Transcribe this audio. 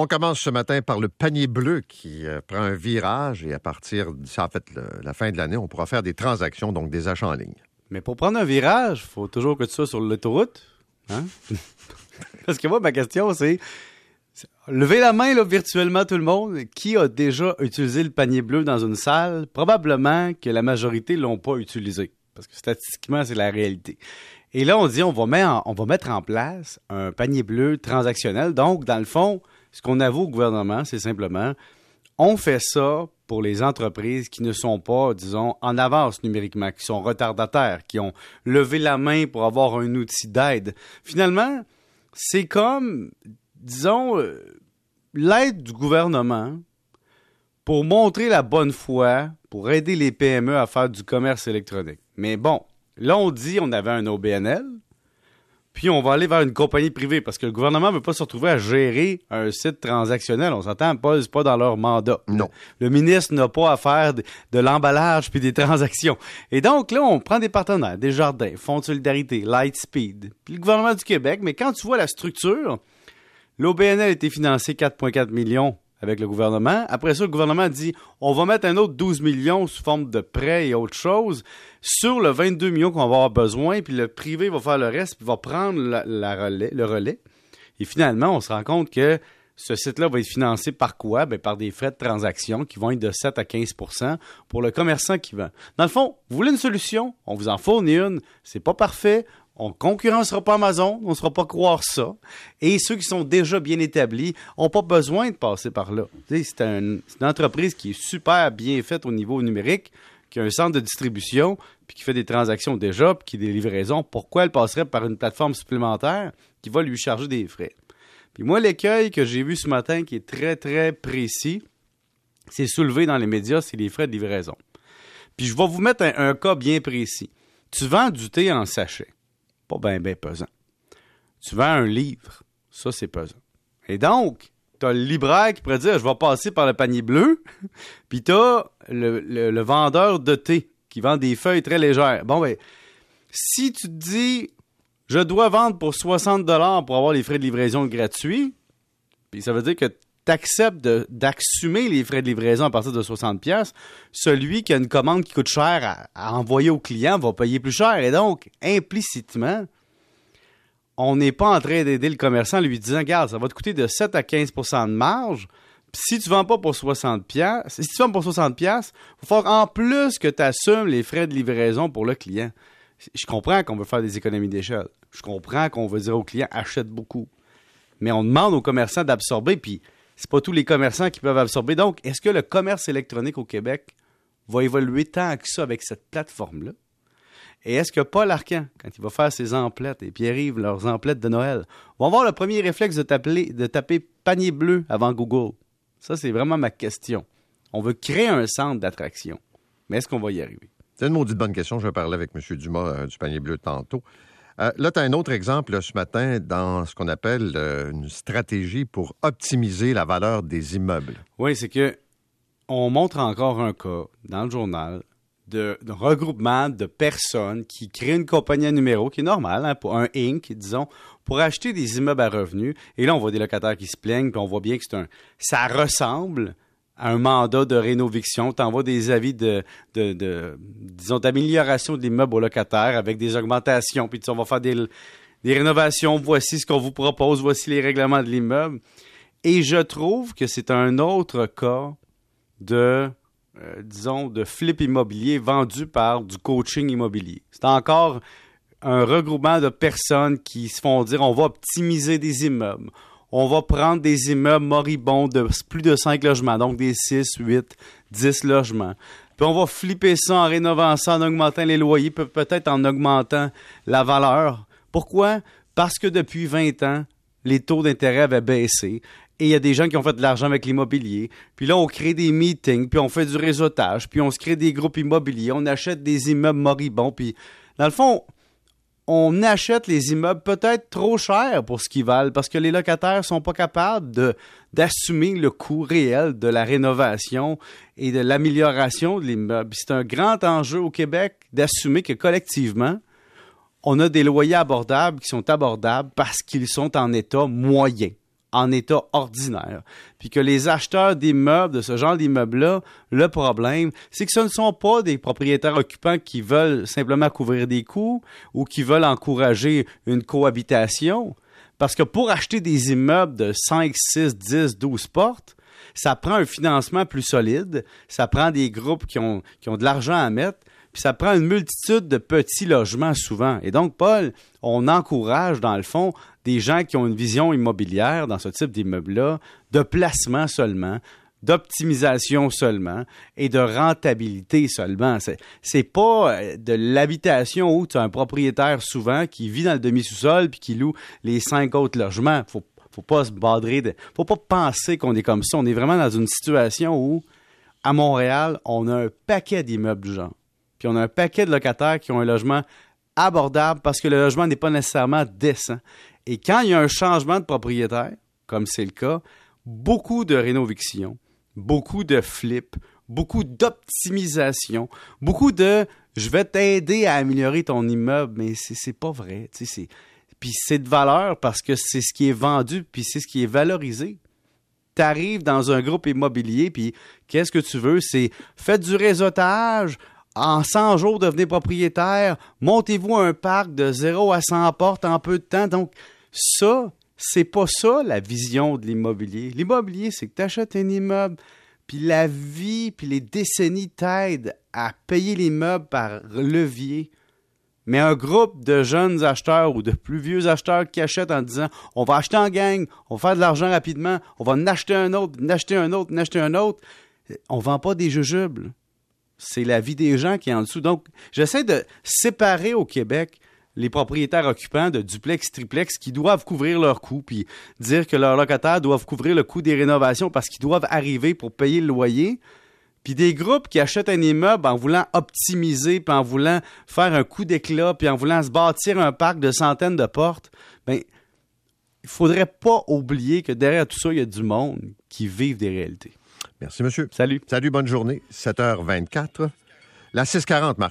On commence ce matin par le panier bleu qui euh, prend un virage et à partir de ça, en fait, la fin de l'année, on pourra faire des transactions, donc des achats en ligne. Mais pour prendre un virage, il faut toujours que tu sois sur l'autoroute. Hein? Parce que moi, ma question, c'est levez la main là, virtuellement tout le monde. Qui a déjà utilisé le panier bleu dans une salle? Probablement que la majorité ne l'ont pas utilisé. Parce que statistiquement, c'est la réalité. Et là, on dit on va, mettre en place un panier bleu transactionnel. Donc, dans le fond, ce qu'on avoue au gouvernement, c'est simplement on fait ça pour les entreprises qui ne sont pas, disons, en avance numériquement, qui sont retardataires, qui ont levé la main pour avoir un outil d'aide. Finalement, c'est comme, disons, euh, l'aide du gouvernement pour montrer la bonne foi, pour aider les PME à faire du commerce électronique. Mais bon, là, on dit on avait un OBNL, puis on va aller vers une compagnie privée parce que le gouvernement ne veut pas se retrouver à gérer un site transactionnel. On s'entend pas, c'est pas dans leur mandat. Non. Le ministre n'a pas à faire de, l'emballage puis des transactions. Et donc là, on prend des partenaires, des jardins, Fonds de solidarité, Lightspeed, puis le gouvernement du Québec. Mais quand tu vois la structure, l'OBNL a été financé 4,4 millions avec le gouvernement. Après ça, le gouvernement dit on va mettre un autre 12 millions sous forme de prêts et autre chose sur le 22 millions qu'on va avoir besoin, puis le privé va faire le reste, puis va prendre le relais. Et finalement, on se rend compte que ce site-là va être financé par quoi? Ben, par des frais de transaction qui vont être de 7 à 15 pour le commerçant qui vend. Dans le fond, vous voulez une solution? On vous en fournit une. C'est pas parfait. On ne concurrencera pas Amazon, on ne sera pas croire ça. Et ceux qui sont déjà bien établis n'ont pas besoin de passer par là. C'est une entreprise qui est super bien faite au niveau numérique, qui a un centre de distribution, puis qui fait des transactions déjà, puis qui a des livraisons. Pourquoi elle passerait par une plateforme supplémentaire qui va lui charger des frais? Puis moi, l'écueil que j'ai vu ce matin, qui est très, très précis, c'est soulevé dans les médias, c'est les frais de livraison. Puis je vais vous mettre un cas bien précis. Tu vends du thé en sachet pas bien, bien pesant. Tu vends un livre, ça, c'est pesant. Et donc, tu as le libraire qui pourrait dire, je vais passer par le panier bleu, puis tu as le, vendeur de thé qui vend des feuilles très légères. Bon, ben, si tu te dis, je dois vendre pour 60 pour avoir les frais de livraison gratuits, puis ça veut dire que tu acceptes d'assumer les frais de livraison à partir de 60 pièces, celui qui a une commande qui coûte cher à, envoyer au client va payer plus cher. Et donc, implicitement, on n'est pas en train d'aider le commerçant en lui disant, regarde, ça va te coûter de 7 à 15% de marge. si tu ne vends pas pour 60 pièces, si tu vends pour 60 pièces, faut en plus que tu assumes les frais de livraison pour le client. Je comprends qu'on veut faire des économies d'échelle. Je comprends qu'on veut dire au client achète beaucoup. Mais on demande aux commerçants d'absorber, puis c'est pas tous les commerçants qui peuvent absorber. Donc, est-ce que le commerce électronique au Québec va évoluer tant que ça avec cette plateforme-là? Et est-ce que Paul Arcan, quand il va faire ses emplettes, et Pierre-Yves, leurs emplettes de Noël, vont avoir le premier réflexe de, taper panier bleu avant Google? Ça, c'est vraiment ma question. On veut créer un centre d'attraction. Mais est-ce qu'on va y arriver? C'est une maudite bonne question. Je vais parler avec M. Dumas euh, du panier bleu tantôt. Euh, là, tu as un autre exemple ce matin dans ce qu'on appelle euh, une stratégie pour optimiser la valeur des immeubles. Oui, c'est que on montre encore un cas dans le journal de, regroupement de personnes qui créent une compagnie à numéro qui est normale, hein, pour un Inc., disons, pour acheter des immeubles à revenus. Et là, on voit des locataires qui se plaignent, puis on voit bien que c'est un. Ça ressemble un mandat de rénoviction, tu envoies des avis de, disons, d'amélioration de l'immeuble aux locataires avec des augmentations, puis on va faire des, rénovations, voici ce qu'on vous propose, voici les règlements de l'immeuble. Et je trouve que c'est un autre cas de, euh, disons, de flip immobilier vendu par du coaching immobilier. C'est encore un regroupement de personnes qui se font dire on va optimiser des immeubles, on va prendre des immeubles moribonds de plus de 5 logements, donc des 6, 8, 10 logements. Puis on va flipper ça en rénovant ça, en augmentant les loyers, peut-être en augmentant la valeur. Pourquoi? Parce que depuis 20 ans, les taux d'intérêt avaient baissé. Et il y a des gens qui ont fait de l'argent avec l'immobilier. Puis là, on crée des meetings, puis on fait du réseautage, puis on se crée des groupes immobiliers, on achète des immeubles moribonds. Puis, dans le fond, on achète les immeubles peut-être trop chers pour ce qu'ils valent parce que les locataires sont pas capables de d'assumer le coût réel de la rénovation et de l'amélioration de l'immeuble. C'est un grand enjeu au Québec d'assumer que collectivement, on a des loyers abordables qui sont abordables parce qu'ils sont en état moyen. En état ordinaire. Puis que les acheteurs d'immeubles, de ce genre d'immeubles-là, le problème, c'est que ce ne sont pas des propriétaires occupants qui veulent simplement couvrir des coûts ou qui veulent encourager une cohabitation. Parce que pour acheter des immeubles de 5, 6, 10, 12 portes, ça prend un financement plus solide, ça prend des groupes qui ont, qui ont de l'argent à mettre, puis ça prend une multitude de petits logements souvent. Et donc, Paul, on encourage, dans le fond, des gens qui ont une vision immobilière dans ce type d'immeuble-là, de placement seulement, d'optimisation seulement et de rentabilité seulement. C'est, c'est pas euh, de l'habitation où tu as un propriétaire souvent qui vit dans le demi-sous-sol puis qui loue les cinq autres logements. Faut, faut pas se badrer de, faut pas penser qu'on est comme ça. On est vraiment dans une situation où, à Montréal, on a un paquet d'immeubles du genre. Puis on a un paquet de locataires qui ont un logement abordable parce que le logement n'est pas nécessairement décent. Et quand il y a un changement de propriétaire, comme c'est le cas, beaucoup de rénovations, beaucoup de flips, beaucoup d'optimisation, beaucoup de je vais t'aider à améliorer ton immeuble, mais c'est pas vrai. Puis c'est de valeur parce que c'est ce qui est vendu, puis c'est ce qui est valorisé. Tu arrives dans un groupe immobilier, puis qu'est-ce que tu veux? C'est faites du réseautage, en 100 jours, devenez propriétaire, montez-vous un parc de 0 à 100 portes en peu de temps. Donc, ça, c'est pas ça la vision de l'immobilier. L'immobilier, c'est que tu achètes un immeuble, puis la vie, puis les décennies t'aident à payer l'immeuble par levier. Mais un groupe de jeunes acheteurs ou de plus vieux acheteurs qui achètent en disant on va acheter en gang, on va faire de l'argent rapidement, on va en acheter un autre, en acheter un autre, en acheter un autre, on vend pas des jujubes. C'est la vie des gens qui est en dessous. Donc, j'essaie de séparer au Québec les propriétaires occupants de duplex, triplex qui doivent couvrir leurs coûts, puis dire que leurs locataires doivent couvrir le coût des rénovations parce qu'ils doivent arriver pour payer le loyer. Puis des groupes qui achètent un immeuble en voulant optimiser, puis en voulant faire un coup d'éclat, puis en voulant se bâtir un parc de centaines de portes, ben il faudrait pas oublier que derrière tout ça, il y a du monde qui vivent des réalités. Merci, monsieur. Salut. Salut, bonne journée. 7h24. La 640, Marc.